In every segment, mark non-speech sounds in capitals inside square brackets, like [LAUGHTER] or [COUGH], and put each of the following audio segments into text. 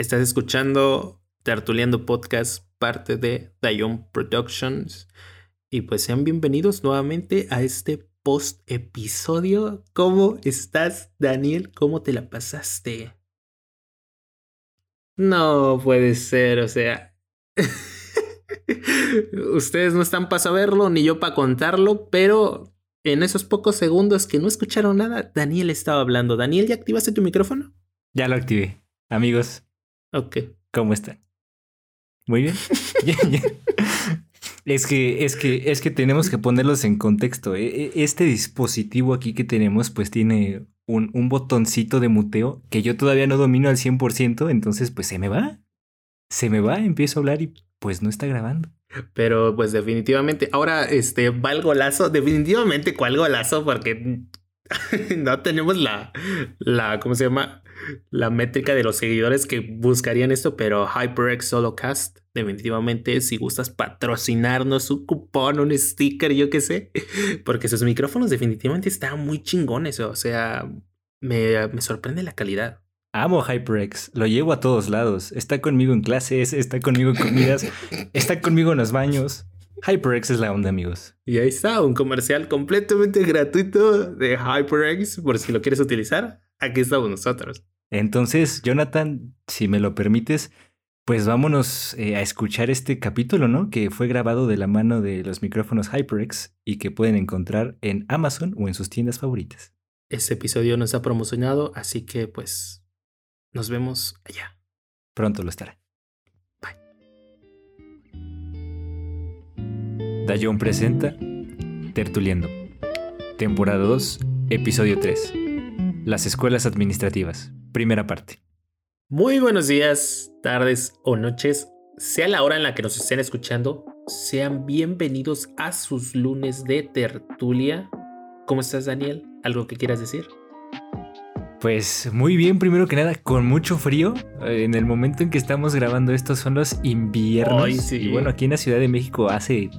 Estás escuchando Tertuleando Podcast, parte de Dion Productions. Y pues sean bienvenidos nuevamente a este post episodio. ¿Cómo estás, Daniel? ¿Cómo te la pasaste? No puede ser, o sea. [LAUGHS] Ustedes no están para saberlo, ni yo para contarlo, pero en esos pocos segundos que no escucharon nada, Daniel estaba hablando. Daniel, ¿ya activaste tu micrófono? Ya lo activé. Amigos, Ok. ¿cómo están? Muy bien. [LAUGHS] es que, es que, es que tenemos que ponerlos en contexto. ¿eh? E- Este dispositivo aquí que tenemos, pues tiene un, un botoncito de muteo que yo todavía no domino al 100%, entonces pues se me va. Se me va, empiezo a hablar y pues no está grabando. Pero pues definitivamente, ahora este va el golazo, definitivamente cuál golazo, porque [LAUGHS] no tenemos la, la, ¿cómo se llama? La métrica de los seguidores que buscarían esto, pero HyperX Solocast, definitivamente, si gustas patrocinarnos un cupón, un sticker, yo qué sé, [LAUGHS] porque sus micrófonos definitivamente están muy chingones, o sea, me, me sorprende la calidad. Amo HyperX, lo llevo a todos lados. Está conmigo en clases, está conmigo en comidas, [LAUGHS] está conmigo en los baños. HyperX es la onda, amigos. Y ahí está, un comercial completamente gratuito de HyperX, por si lo quieres utilizar. Aquí estamos nosotros. Entonces, Jonathan, si me lo permites, pues vámonos eh, a escuchar este capítulo, ¿no? Que fue grabado de la mano de los micrófonos HyperX y que pueden encontrar en Amazon o en sus tiendas favoritas. Este episodio no está promocionado, así que pues nos vemos allá. Pronto lo estará. Dayon presenta Tertuliendo. Temporada 2, episodio 3. Las escuelas administrativas. Primera parte. Muy buenos días, tardes o noches, sea la hora en la que nos estén escuchando. Sean bienvenidos a sus lunes de tertulia. ¿Cómo estás, Daniel? ¿Algo que quieras decir? Pues muy bien, primero que nada, con mucho frío. Eh, En el momento en que estamos grabando esto son los inviernos. Ay, sí. Y bueno, aquí en la Ciudad de México hace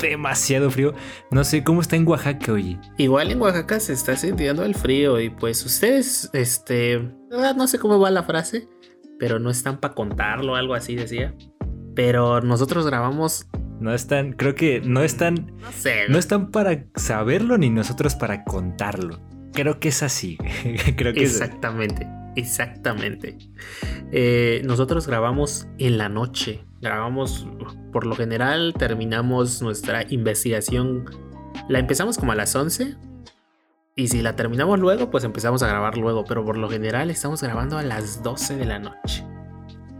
demasiado frío. No sé cómo está en Oaxaca, oye. Igual en Oaxaca se está sintiendo el frío y pues ustedes, este, no sé cómo va la frase, pero no están para contarlo, algo así decía. Pero nosotros grabamos, No están, creo que no están, no sé, no están para saberlo ni nosotros para contarlo. Creo que es así. [LAUGHS] creo que es exactamente, exactamente. Eh, nosotros grabamos en la noche, grabamos, por lo general terminamos nuestra investigación, la empezamos como a las 11. Y si la terminamos luego, pues empezamos a grabar luego. Pero por lo general estamos grabando a las 12 de la noche.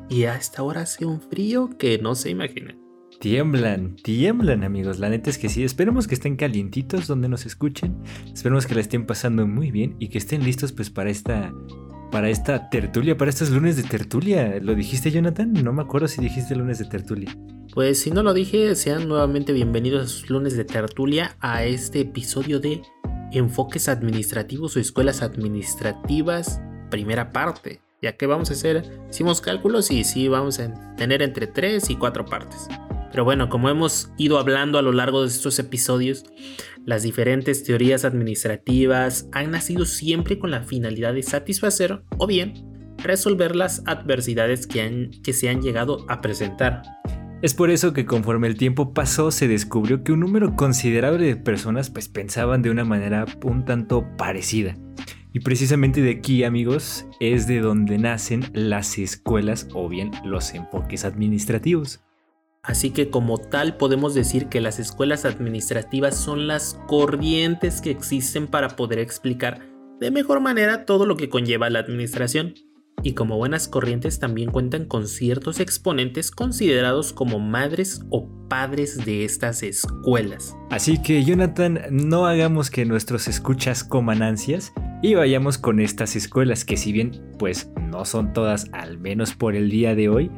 Y a esta hora hace un frío que no se imaginan. Tiemblan, tiemblan amigos, la neta es que sí, esperemos que estén calientitos donde nos escuchen, esperemos que la estén pasando muy bien y que estén listos pues para esta, para esta tertulia, para estos lunes de tertulia. ¿Lo dijiste Jonathan? No me acuerdo si dijiste lunes de tertulia. Pues si no lo dije, sean nuevamente bienvenidos a sus lunes de tertulia a este episodio de Enfoques Administrativos o Escuelas Administrativas, primera parte. Ya que vamos a hacer, hicimos cálculos y sí vamos a tener entre 3 y 4 partes. Pero bueno, como hemos ido hablando a lo largo de estos episodios, las diferentes teorías administrativas han nacido siempre con la finalidad de satisfacer o bien resolver las adversidades que, han, que se han llegado a presentar. Es por eso que conforme el tiempo pasó se descubrió que un número considerable de personas pues pensaban de una manera un tanto parecida. Y precisamente de aquí, amigos, es de donde nacen las escuelas o bien los enfoques administrativos. Así que como tal podemos decir que las escuelas administrativas son las corrientes que existen para poder explicar de mejor manera todo lo que conlleva la administración. Y como buenas corrientes también cuentan con ciertos exponentes considerados como madres o padres de estas escuelas. Así que Jonathan, no hagamos que nuestros escuchas coman ansias y vayamos con estas escuelas que si bien pues no son todas al menos por el día de hoy,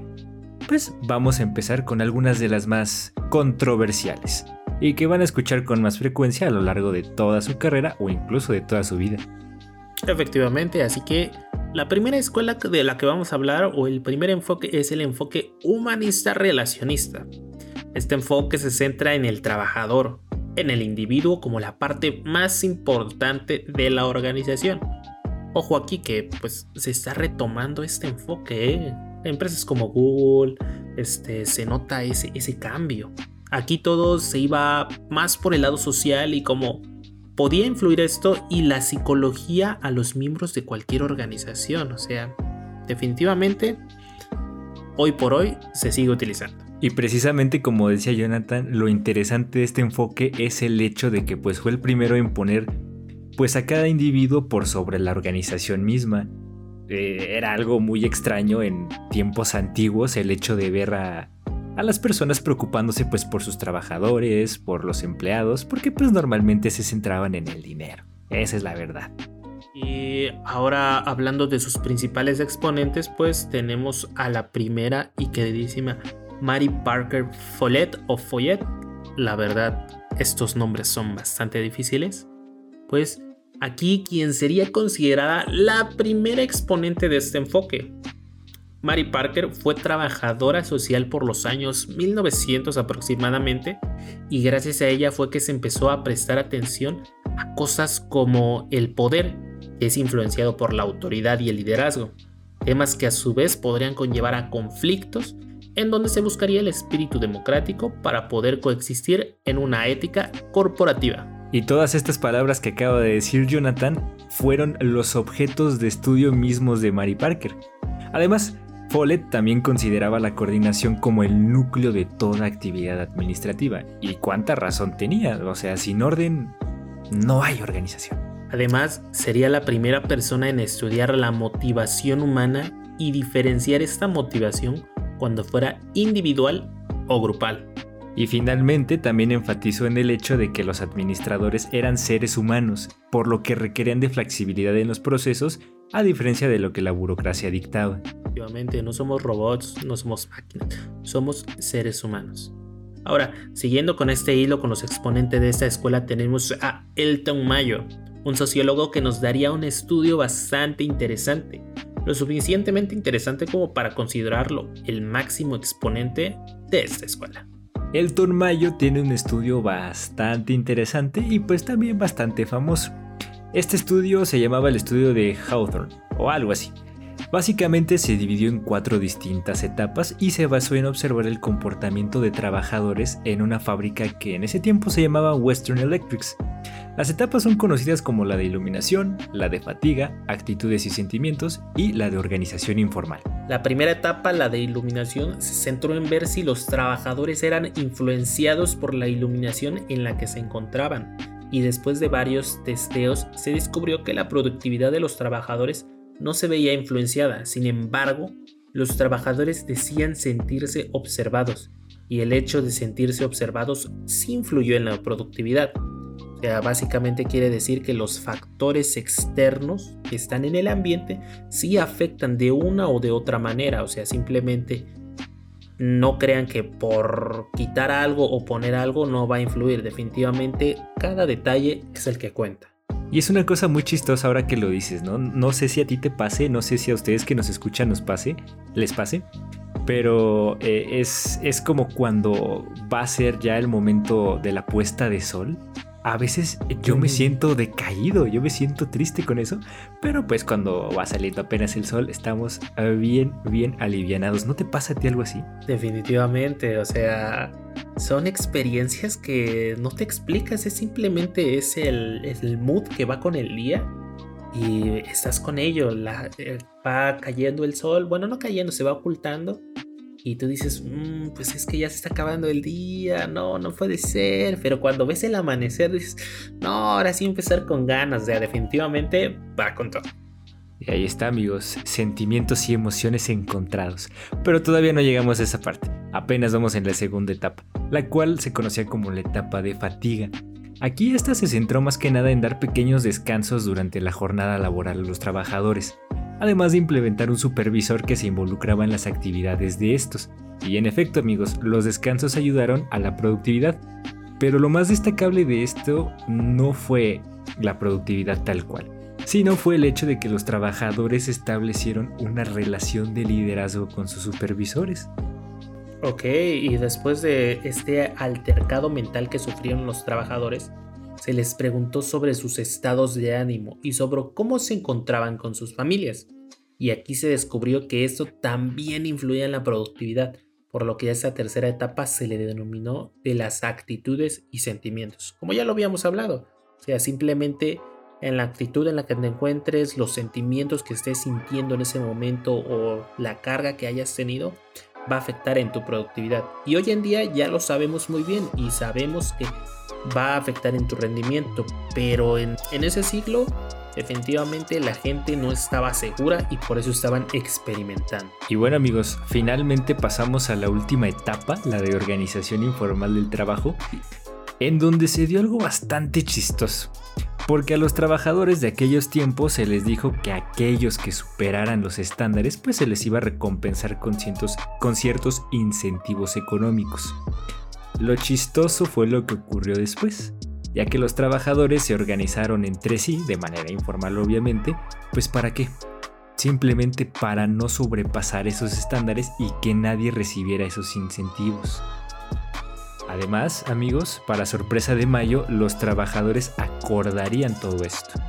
pues vamos a empezar con algunas de las más controversiales y que van a escuchar con más frecuencia a lo largo de toda su carrera o incluso de toda su vida. Efectivamente, así que la primera escuela de la que vamos a hablar o el primer enfoque es el enfoque humanista relacionista. Este enfoque se centra en el trabajador, en el individuo como la parte más importante de la organización. Ojo aquí que pues se está retomando este enfoque, ¿eh? Empresas como Google, este, se nota ese, ese cambio. Aquí todo se iba más por el lado social y cómo podía influir esto y la psicología a los miembros de cualquier organización. O sea, definitivamente, hoy por hoy se sigue utilizando. Y precisamente como decía Jonathan, lo interesante de este enfoque es el hecho de que pues fue el primero en poner pues a cada individuo por sobre la organización misma. Eh, era algo muy extraño en tiempos antiguos el hecho de ver a, a las personas preocupándose pues por sus trabajadores, por los empleados, porque pues normalmente se centraban en el dinero. Esa es la verdad. Y ahora hablando de sus principales exponentes, pues tenemos a la primera y queridísima Mary Parker Follett o Follett. La verdad, estos nombres son bastante difíciles. Pues aquí quien sería considerada la primera exponente de este enfoque. Mary Parker fue trabajadora social por los años 1900 aproximadamente y gracias a ella fue que se empezó a prestar atención a cosas como el poder, que es influenciado por la autoridad y el liderazgo, temas que a su vez podrían conllevar a conflictos en donde se buscaría el espíritu democrático para poder coexistir en una ética corporativa. Y todas estas palabras que acaba de decir Jonathan fueron los objetos de estudio mismos de Mary Parker. Además, Follett también consideraba la coordinación como el núcleo de toda actividad administrativa. ¿Y cuánta razón tenía? O sea, sin orden no hay organización. Además, sería la primera persona en estudiar la motivación humana y diferenciar esta motivación cuando fuera individual o grupal. Y finalmente también enfatizó en el hecho de que los administradores eran seres humanos, por lo que requerían de flexibilidad en los procesos, a diferencia de lo que la burocracia dictaba. Efectivamente, no somos robots, no somos máquinas, somos seres humanos. Ahora, siguiendo con este hilo con los exponentes de esta escuela, tenemos a Elton Mayo, un sociólogo que nos daría un estudio bastante interesante, lo suficientemente interesante como para considerarlo el máximo exponente de esta escuela. Elton Mayo tiene un estudio bastante interesante y pues también bastante famoso. Este estudio se llamaba el estudio de Hawthorne o algo así. Básicamente se dividió en cuatro distintas etapas y se basó en observar el comportamiento de trabajadores en una fábrica que en ese tiempo se llamaba Western Electrics. Las etapas son conocidas como la de iluminación, la de fatiga, actitudes y sentimientos y la de organización informal. La primera etapa, la de iluminación, se centró en ver si los trabajadores eran influenciados por la iluminación en la que se encontraban y después de varios testeos se descubrió que la productividad de los trabajadores no se veía influenciada, sin embargo, los trabajadores decían sentirse observados y el hecho de sentirse observados sí influyó en la productividad. Básicamente quiere decir que los factores externos que están en el ambiente sí afectan de una o de otra manera. O sea, simplemente no crean que por quitar algo o poner algo no va a influir. Definitivamente cada detalle es el que cuenta. Y es una cosa muy chistosa ahora que lo dices, ¿no? No sé si a ti te pase, no sé si a ustedes que nos escuchan nos pase, les pase, pero eh, es, es como cuando va a ser ya el momento de la puesta de sol a veces yo me siento decaído, yo me siento triste con eso, pero pues cuando va saliendo apenas el sol estamos bien, bien alivianados. ¿No te pasa a ti algo así? Definitivamente, o sea, son experiencias que no te explicas, es simplemente es el, el mood que va con el día y estás con ello, la, eh, va cayendo el sol, bueno, no cayendo, se va ocultando y tú dices, mm, pues es que ya se está acabando el día, no, no puede ser, pero cuando ves el amanecer dices, no, ahora sí empezar con ganas, o sea, definitivamente va con todo. Y ahí está amigos, sentimientos y emociones encontrados. Pero todavía no llegamos a esa parte, apenas vamos en la segunda etapa, la cual se conocía como la etapa de fatiga. Aquí esta se centró más que nada en dar pequeños descansos durante la jornada laboral a los trabajadores, además de implementar un supervisor que se involucraba en las actividades de estos. Y en efecto amigos, los descansos ayudaron a la productividad. Pero lo más destacable de esto no fue la productividad tal cual, sino fue el hecho de que los trabajadores establecieron una relación de liderazgo con sus supervisores. Ok, y después de este altercado mental que sufrieron los trabajadores, se les preguntó sobre sus estados de ánimo y sobre cómo se encontraban con sus familias. y aquí se descubrió que esto también influía en la productividad, por lo que a esta tercera etapa se le denominó de las actitudes y sentimientos, como ya lo habíamos hablado, o sea, simplemente en la actitud en la que te encuentres, los sentimientos que estés sintiendo en ese momento o la carga que hayas tenido, va a afectar en tu productividad. Y hoy en día ya lo sabemos muy bien y sabemos que va a afectar en tu rendimiento, pero en, en ese siglo definitivamente la gente no estaba segura y por eso estaban experimentando. Y bueno amigos, finalmente pasamos a la última etapa, la de organización informal del trabajo, en donde se dio algo bastante chistoso porque a los trabajadores de aquellos tiempos se les dijo que aquellos que superaran los estándares pues se les iba a recompensar con, con ciertos incentivos económicos. Lo chistoso fue lo que ocurrió después, ya que los trabajadores se organizaron entre sí, de manera informal obviamente, pues para qué? Simplemente para no sobrepasar esos estándares y que nadie recibiera esos incentivos. Además, amigos, para sorpresa de Mayo, los trabajadores acordarían todo esto.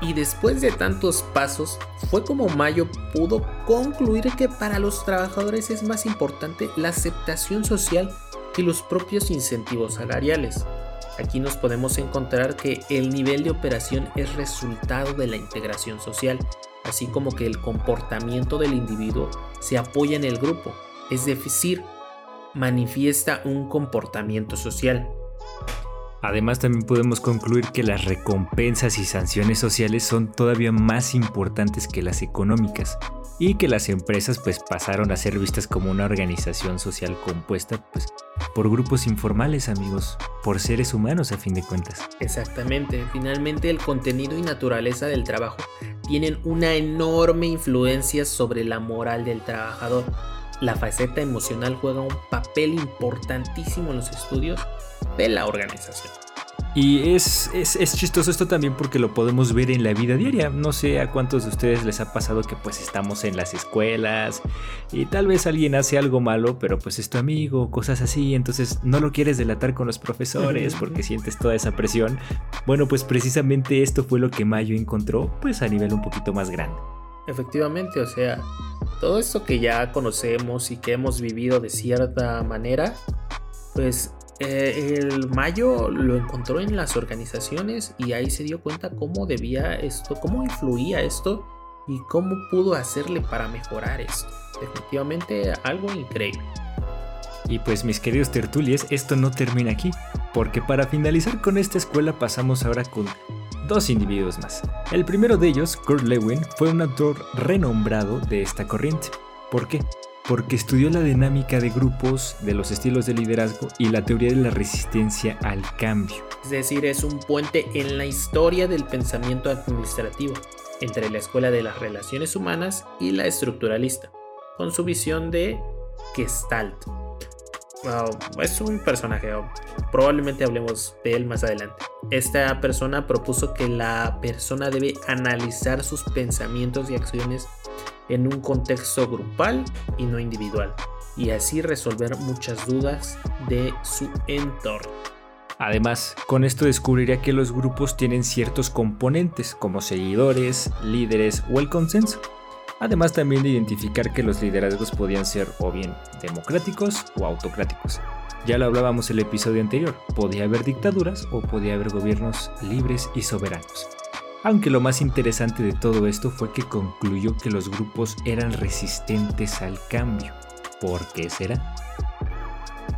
Y después de tantos pasos, fue como Mayo pudo concluir que para los trabajadores es más importante la aceptación social que los propios incentivos salariales. Aquí nos podemos encontrar que el nivel de operación es resultado de la integración social, así como que el comportamiento del individuo se apoya en el grupo, es decir, manifiesta un comportamiento social. Además también podemos concluir que las recompensas y sanciones sociales son todavía más importantes que las económicas y que las empresas pues pasaron a ser vistas como una organización social compuesta pues por grupos informales amigos, por seres humanos a fin de cuentas. Exactamente, finalmente el contenido y naturaleza del trabajo tienen una enorme influencia sobre la moral del trabajador la faceta emocional juega un papel importantísimo en los estudios de la organización. Y es, es, chistoso esto también porque lo podemos ver en la vida diaria. No sé a cuántos de ustedes les ha pasado que pues estamos en las escuelas y tal vez alguien hace algo malo, pero pues es tu amigo, cosas así, entonces no lo quieres delatar con los profesores porque sientes toda esa presión. Bueno, pues precisamente esto fue lo que Mayo encontró pues a nivel un poquito más grande. Efectivamente, o sea, todo esto que ya conocemos y que hemos vivido de cierta manera, pues eh, el Mayo lo encontró en las organizaciones y ahí se dio cuenta cómo debía esto, cómo influía esto y cómo pudo hacerle para mejorar esto. Definitivamente algo increíble. Y pues mis queridos tertulies, esto no termina aquí, porque para finalizar con esta escuela pasamos ahora con dos individuos más. El primero de ellos, Kurt Lewin, fue un autor renombrado de esta corriente. ¿Por qué? Porque estudió la dinámica de grupos, de los estilos de liderazgo y la teoría de la resistencia al cambio. Es decir, es un puente en la historia del pensamiento administrativo entre la escuela de las relaciones humanas y la estructuralista, con su visión de Gestalt, es un personaje, probablemente hablemos de él más adelante. Esta persona propuso que la persona debe analizar sus pensamientos y acciones en un contexto grupal y no individual, y así resolver muchas dudas de su entorno. Además, con esto descubriría que los grupos tienen ciertos componentes como seguidores, líderes o el consenso además también de identificar que los liderazgos podían ser o bien democráticos o autocráticos. Ya lo hablábamos en el episodio anterior, podía haber dictaduras o podía haber gobiernos libres y soberanos. Aunque lo más interesante de todo esto fue que concluyó que los grupos eran resistentes al cambio. ¿Por qué será?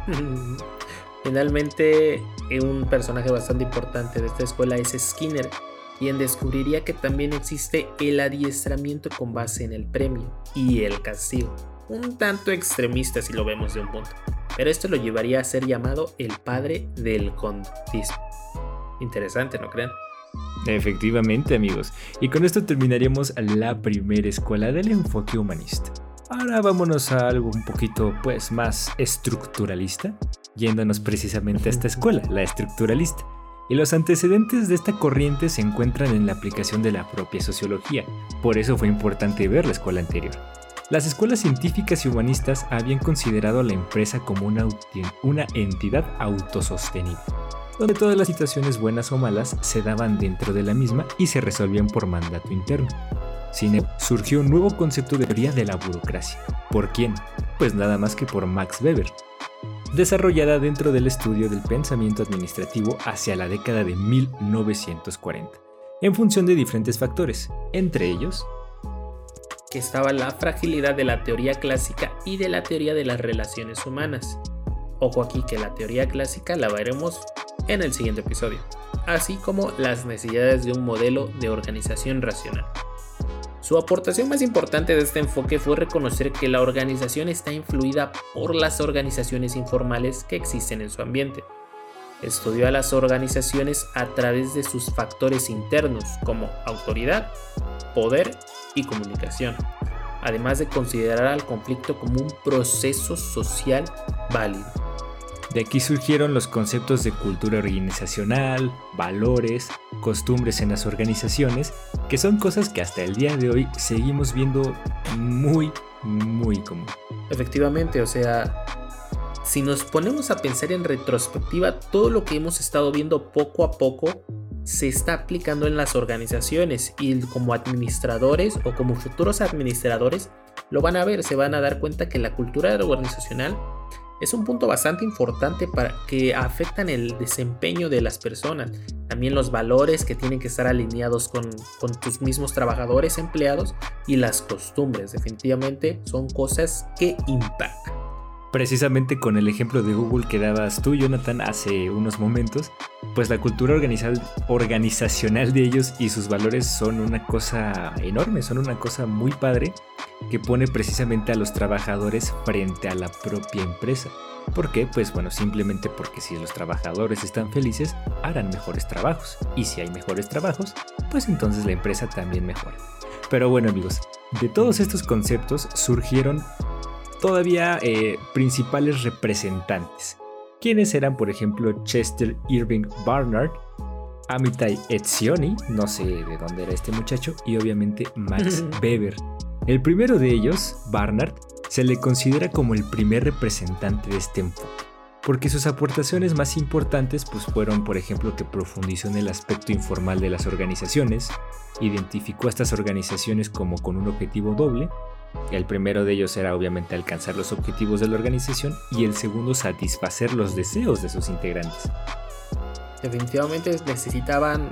[LAUGHS] Finalmente, un personaje bastante importante de esta escuela es Skinner, quien descubriría que también existe el adiestramiento con base en el premio y el castigo, un tanto extremista si lo vemos de un punto, pero esto lo llevaría a ser llamado el padre del conductismo. Interesante, ¿no creen? Efectivamente, amigos. Y con esto terminaríamos la primera escuela del enfoque humanista. Ahora vámonos a algo un poquito pues más estructuralista, yéndonos precisamente a esta [LAUGHS] escuela, la estructuralista y los antecedentes de esta corriente se encuentran en la aplicación de la propia sociología, por eso fue importante ver la escuela anterior. Las escuelas científicas y humanistas habían considerado a la empresa como una, entidad autosostenible, donde todas las situaciones buenas o malas se daban dentro de la misma y se resolvían por mandato interno. Sin surgió un nuevo concepto de teoría de la burocracia. ¿Por quién? Pues nada más que por Max Weber, desarrollada dentro del estudio del pensamiento administrativo hacia la década de 1940, en función de diferentes factores, entre ellos que estaba la fragilidad de la teoría clásica y de la teoría de las relaciones humanas. Ojo aquí que la teoría clásica la veremos en el siguiente episodio, así como las necesidades de un modelo de organización racional. Su aportación más importante de este enfoque fue reconocer que la organización está influida por las organizaciones informales que existen en su ambiente. Estudió a las organizaciones a través de sus factores internos como autoridad, poder y comunicación, además de considerar al conflicto como un proceso social válido. De aquí surgieron los conceptos de cultura organizacional, valores, costumbres en las organizaciones, que son cosas que hasta el día de hoy seguimos viendo muy, muy común. Efectivamente, o sea, si nos ponemos a pensar en retrospectiva, todo lo que hemos estado viendo poco a poco se está aplicando en las organizaciones y como administradores o como futuros administradores lo van a ver, se van a dar cuenta que la cultura organizacional es un punto bastante importante para que afectan el desempeño de las personas. También los valores que tienen que estar alineados con, con tus mismos trabajadores, empleados y las costumbres. Definitivamente son cosas que impactan precisamente con el ejemplo de Google que dabas tú, Jonathan, hace unos momentos, pues la cultura organizacional de ellos y sus valores son una cosa enorme, son una cosa muy padre que pone precisamente a los trabajadores frente a la propia empresa. ¿Por qué? Pues bueno, simplemente porque si los trabajadores están felices, harán mejores trabajos. Y si hay mejores trabajos, pues entonces la empresa también mejora. Pero bueno amigos, de todos estos conceptos surgieron todavía eh, principales representantes, quienes eran por ejemplo Chester Irving Barnard, Amitai Etzioni, no sé de dónde era este muchacho, y obviamente Max [LAUGHS] Weber. El primero de ellos, Barnard, se le considera como el primer representante de este enfoque, porque sus aportaciones más importantes pues, fueron, por ejemplo, que profundizó en el aspecto informal de las organizaciones, identificó a estas organizaciones como con un objetivo doble, el primero de ellos era obviamente alcanzar los objetivos de la organización y el segundo satisfacer los deseos de sus integrantes. Definitivamente necesitaban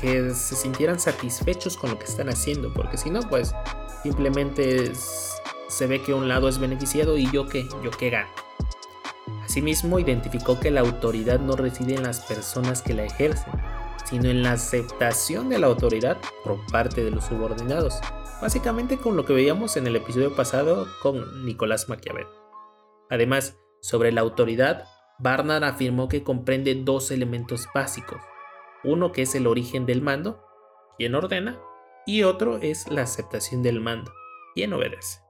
que se sintieran satisfechos con lo que están haciendo, porque si no, pues simplemente se ve que un lado es beneficiado y yo que, yo que gano. Asimismo, identificó que la autoridad no reside en las personas que la ejercen, sino en la aceptación de la autoridad por parte de los subordinados básicamente con lo que veíamos en el episodio pasado con Nicolás Maquiavel. Además, sobre la autoridad, Barnard afirmó que comprende dos elementos básicos, uno que es el origen del mando, quien ordena, y otro es la aceptación del mando, quien obedece.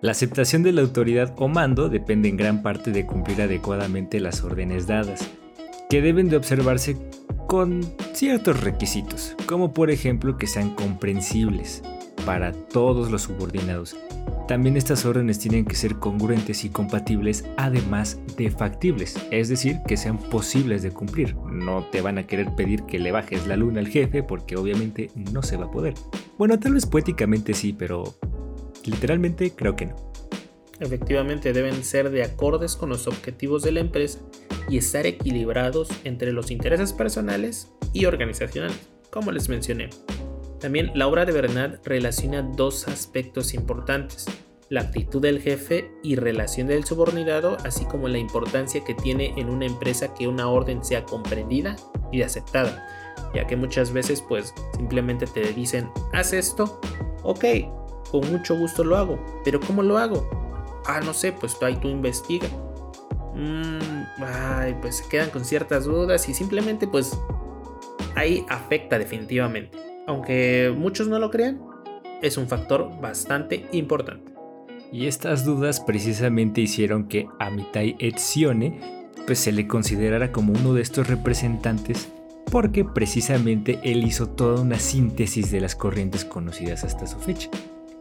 La aceptación de la autoridad o mando depende en gran parte de cumplir adecuadamente las órdenes dadas, que deben de observarse con ciertos requisitos, como por ejemplo que sean comprensibles, para todos los subordinados. También estas órdenes tienen que ser congruentes y compatibles, además de factibles, es decir, que sean posibles de cumplir. No te van a querer pedir que le bajes la luna al jefe porque obviamente no se va a poder. Bueno, tal vez poéticamente sí, pero literalmente creo que no. Efectivamente deben ser de acordes con los objetivos de la empresa y estar equilibrados entre los intereses personales y organizacionales, como les mencioné. También la obra de Bernard relaciona dos aspectos importantes, la actitud del jefe y relación del subordinado, así como la importancia que tiene en una empresa que una orden sea comprendida y aceptada, ya que muchas veces pues simplemente te dicen, haz esto, ok, con mucho gusto lo hago, pero ¿cómo lo hago? Ah, no sé, pues ahí tú investiga. Mm, ay, pues se quedan con ciertas dudas y simplemente pues ahí afecta definitivamente aunque muchos no lo crean, es un factor bastante importante. Y estas dudas precisamente hicieron que Amitai Etzione pues se le considerara como uno de estos representantes porque precisamente él hizo toda una síntesis de las corrientes conocidas hasta su fecha.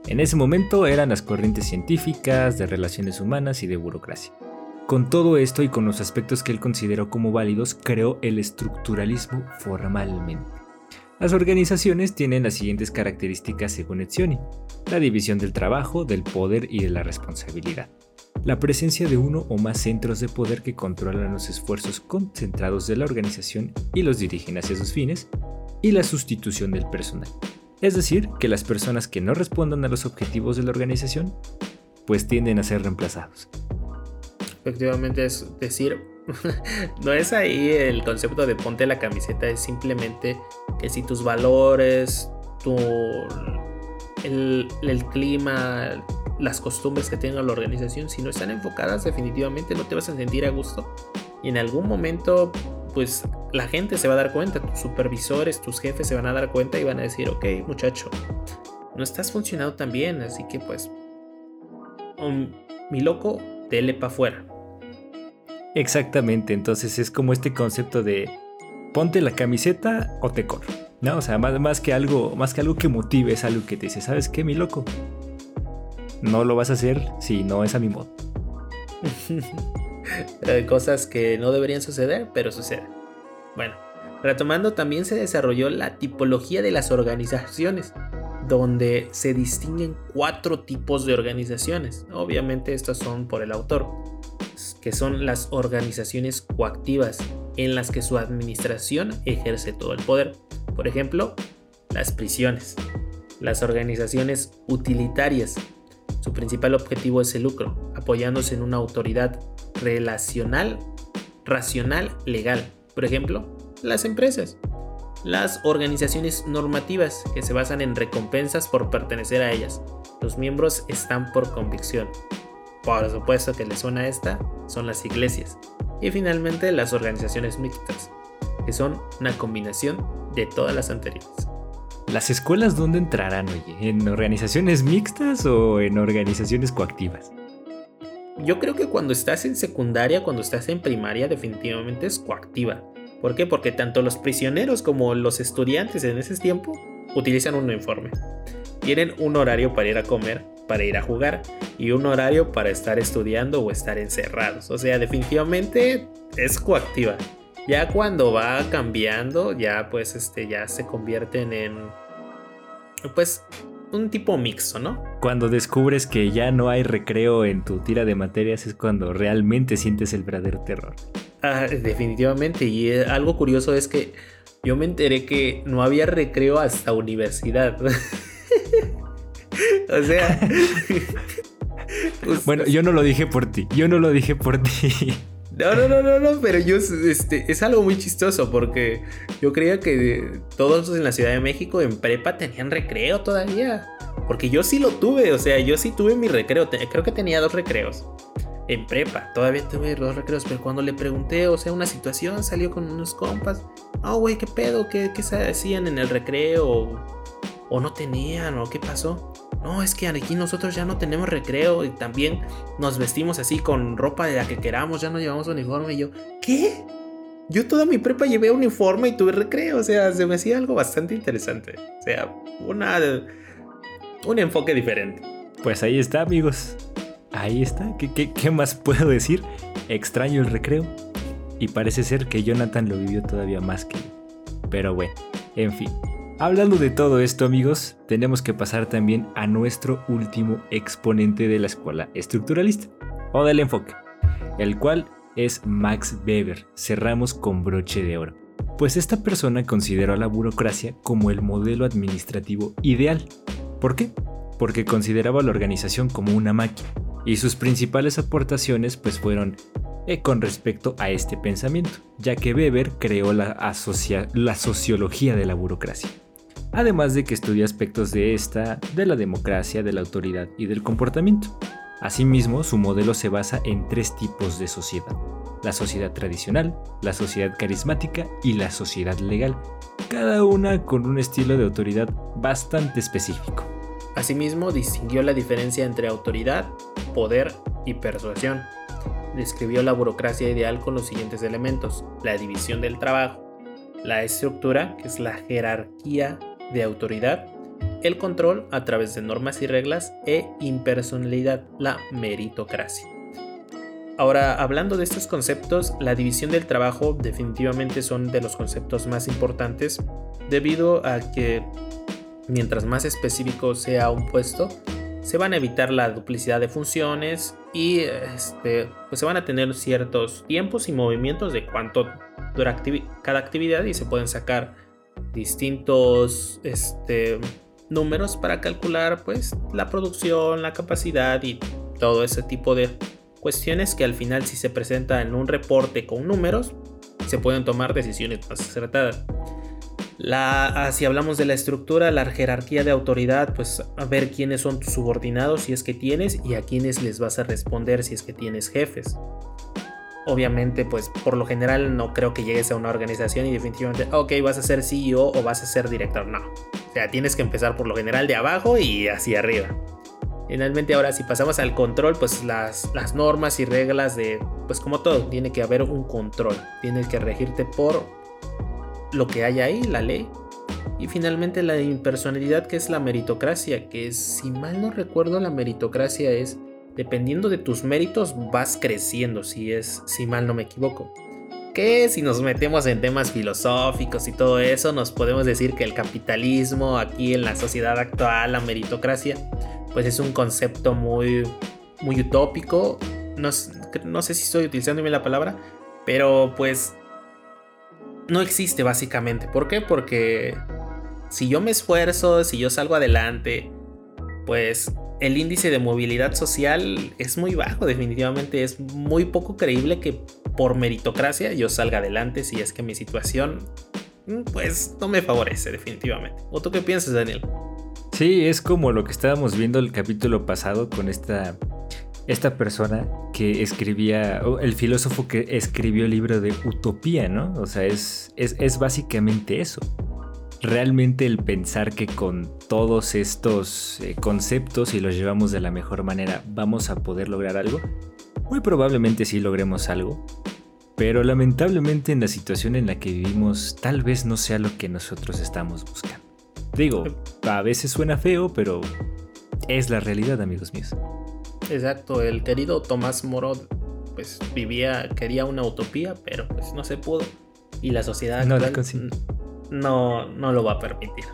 En ese momento eran las corrientes científicas, de relaciones humanas y de burocracia. Con todo esto y con los aspectos que él consideró como válidos, creó el estructuralismo formalmente Las organizaciones tienen las siguientes características según Etzioni. La división del trabajo, del poder y de la responsabilidad. La presencia de uno o más centros de poder que controlan los esfuerzos concentrados de la organización y los dirigen hacia sus fines. Y la sustitución del personal. Es decir, que las personas que no respondan a los objetivos de la organización, pues tienden a ser reemplazados. Efectivamente es decir, [LAUGHS] no es ahí el concepto de ponte la camiseta, es simplemente que si tus valores, tu, el, clima, las costumbres que tenga la organización, si no están enfocadas, definitivamente no te vas a sentir a gusto. Y en algún momento, pues la gente se va a dar cuenta, tus supervisores, tus jefes se van a dar cuenta y van a decir, ok, muchacho, no estás funcionando tan bien, así que pues, um, mi loco, dele para afuera. Exactamente, entonces es como este concepto de ponte la camiseta o te corro. No, o sea, más, más, que algo, más que algo que motive, es algo que te dice, ¿sabes qué, mi loco? No lo vas a hacer si no es a mi modo. [LAUGHS] Eh, cosas que no deberían suceder, pero suceden. Bueno, retomando, también se desarrolló la tipología de las organizaciones, donde se distinguen cuatro tipos de organizaciones. Obviamente estas son por el autor, que son las organizaciones coactivas, en las que su administración ejerce todo el poder. Por ejemplo, las prisiones. Las organizaciones utilitarias. Su principal objetivo es el lucro, apoyándose en una autoridad relacional, racional, legal. Por ejemplo, las empresas. Las organizaciones normativas, que se basan en recompensas por pertenecer a ellas. Los miembros están por convicción. Por supuesto que le suena esta, son las iglesias. Y finalmente las organizaciones mixtas, que son una combinación de todas las anteriores. ¿Las escuelas dónde entrarán, oye? ¿En organizaciones mixtas o en organizaciones coactivas? Yo creo que cuando estás en secundaria, cuando estás en primaria, definitivamente es coactiva. ¿Por qué? Porque tanto los prisioneros como los estudiantes en ese tiempo utilizan un uniforme. Tienen un horario para ir a comer, para ir a jugar y un horario para estar estudiando o estar encerrados. O sea, definitivamente es coactiva. Ya cuando va cambiando, ya pues este ya se convierten en pues un tipo mixto, ¿no? Cuando descubres que ya no hay recreo en tu tira de materias es cuando realmente sientes el verdadero terror. Ah, definitivamente. Y eh, algo curioso es que yo me enteré que no había recreo hasta universidad. [LAUGHS] o sea. bueno, yo no lo dije por ti. Yo no lo dije por ti. No, no, no, no, no, pero yo, este, es algo muy chistoso porque yo creía que todos en la Ciudad de México en prepa tenían recreo todavía. Porque yo sí lo tuve, o sea, yo sí tuve mi recreo, creo que tenía dos recreos. En prepa, todavía tuve dos recreos, pero cuando le pregunté, o sea, una situación, salió con unos compas. Oh, güey, ¿qué pedo? ¿Qué, ¿Qué hacían en el recreo? ¿O no tenían? ¿O qué pasó? no, es que aquí nosotros ya no tenemos recreo y también nos vestimos así con ropa de la que queramos, ya no llevamos uniforme. Y yo, ¿qué? Yo toda mi prepa llevé uniforme y tuve recreo, o sea, se me hacía algo bastante interesante. O sea, una, un enfoque diferente. Pues ahí está, amigos. Ahí está. ¿Qué, más puedo decir? Extraño el recreo. Y parece ser que Jonathan lo vivió todavía más que yo. Pero bueno, en fin. Hablando de todo esto amigos, tenemos que pasar también a nuestro último exponente de la escuela estructuralista, o del enfoque, el cual es Max Weber. Cerramos con broche de oro. Pues esta persona consideró a la burocracia como el modelo administrativo ideal. ¿Por qué? Porque consideraba la organización como una máquina. Y sus principales aportaciones pues fueron eh, con respecto a este pensamiento, ya que Weber creó la, la sociología de la burocracia además de que estudia aspectos de esta, de la democracia, de la autoridad y del comportamiento. Asimismo, su modelo se basa en tres tipos de sociedad. La sociedad tradicional, la sociedad carismática y la sociedad legal, cada una con un estilo de autoridad bastante específico. Asimismo, distinguió la diferencia entre autoridad, poder y persuasión. Describió la burocracia ideal con los siguientes elementos. La división del trabajo, la estructura, que es la jerarquía de autoridad, el control a través de normas y reglas e impersonalidad, la meritocracia. Ahora, hablando de estos conceptos, la división del trabajo definitivamente son de los conceptos más importantes debido a que mientras más específico sea un puesto, se van a evitar la duplicidad de funciones y este, pues se van a tener ciertos tiempos y movimientos de cuánto dura cada actividad y se pueden sacar distintos este, números para calcular pues la producción, la capacidad y todo ese tipo de cuestiones que al final si se presenta en un reporte con números, se pueden tomar decisiones más acertadas. La, ah, si hablamos de la estructura, la jerarquía de autoridad, pues a ver quiénes son tus subordinados si es que tienes y a quiénes les vas a responder si es que tienes jefes. Obviamente, pues por lo general no creo que llegues a una organización y definitivamente, ok, vas a ser CEO o vas a ser director. No. O sea, tienes que empezar por lo general de abajo y hacia arriba. Finalmente ahora si pasamos al control, pues las, las normas y reglas de, pues como todo, tiene que haber un control. Tienes que regirte por lo que hay ahí, la ley. Y finalmente la impersonalidad que es la meritocracia, que si mal no recuerdo la meritocracia es, dependiendo de tus méritos vas creciendo, si es, si mal no me equivoco. Que si nos metemos en temas filosóficos y todo eso, nos podemos decir que el capitalismo aquí en la sociedad actual, la meritocracia, pues es un concepto muy, muy utópico. No, no sé si estoy utilizando bien la palabra, pero pues no existe básicamente. ¿Por qué? Porque si yo me esfuerzo, si yo salgo adelante, pues el índice de movilidad social es muy bajo, definitivamente es muy poco creíble que por meritocracia yo salga adelante si es que mi situación mm, pues no me favorece definitivamente. ¿O tú qué piensas, Daniel? Sí, es como lo que estábamos viendo el capítulo pasado con esta, esta persona que escribía, el filósofo que escribió el libro de Utopía, ¿no? O sea, es, es, básicamente eso. Realmente el pensar que con todos estos eh, conceptos, si los llevamos de la mejor manera, vamos a poder lograr algo, muy probablemente sí logremos algo, pero lamentablemente en la situación en la que vivimos tal vez no sea lo que nosotros estamos buscando. Digo, a veces suena feo, pero es la realidad, amigos míos. Exacto, el querido Tomás Moro pues vivía, quería una utopía, pero pues no se pudo. Y la sociedad no, no, no lo va a permitir.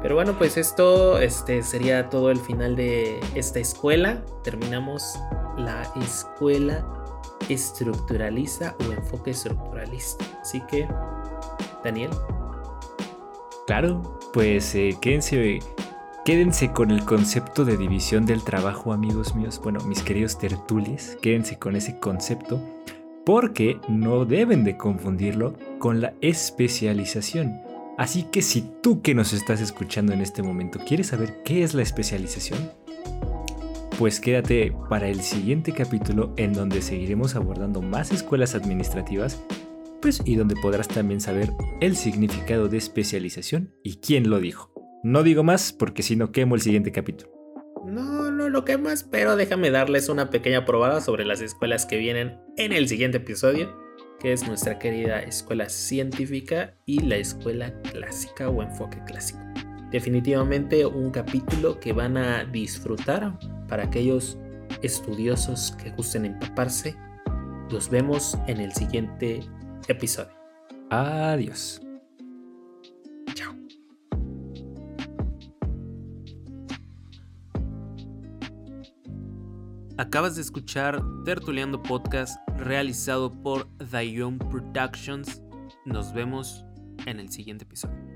Pero bueno, pues esto este, sería todo el final de esta escuela. Terminamos la escuela estructuralista o enfoque estructuralista. Así que, Daniel. Claro, pues eh, quédense, quédense con el concepto de división del trabajo, amigos míos. Bueno, mis queridos tertulies, quédense con ese concepto porque no deben de confundirlo con la especialización. Así que si tú que nos estás escuchando en este momento quieres saber qué es la especialización, pues quédate para el siguiente capítulo en donde seguiremos abordando más escuelas administrativas pues, y donde podrás también saber el significado de especialización y quién lo dijo. No digo más porque si no quemo el siguiente capítulo. No, no lo quemas, pero déjame darles una pequeña probada sobre las escuelas que vienen en el siguiente episodio, que es nuestra querida escuela científica y la escuela clásica o enfoque clásico. Definitivamente un capítulo que van a disfrutar para aquellos estudiosos que gusten empaparse. Los vemos en el siguiente episodio. Adiós. Chao. Acabas de escuchar Tertuleando Podcast realizado por Young Productions. Nos vemos en el siguiente episodio.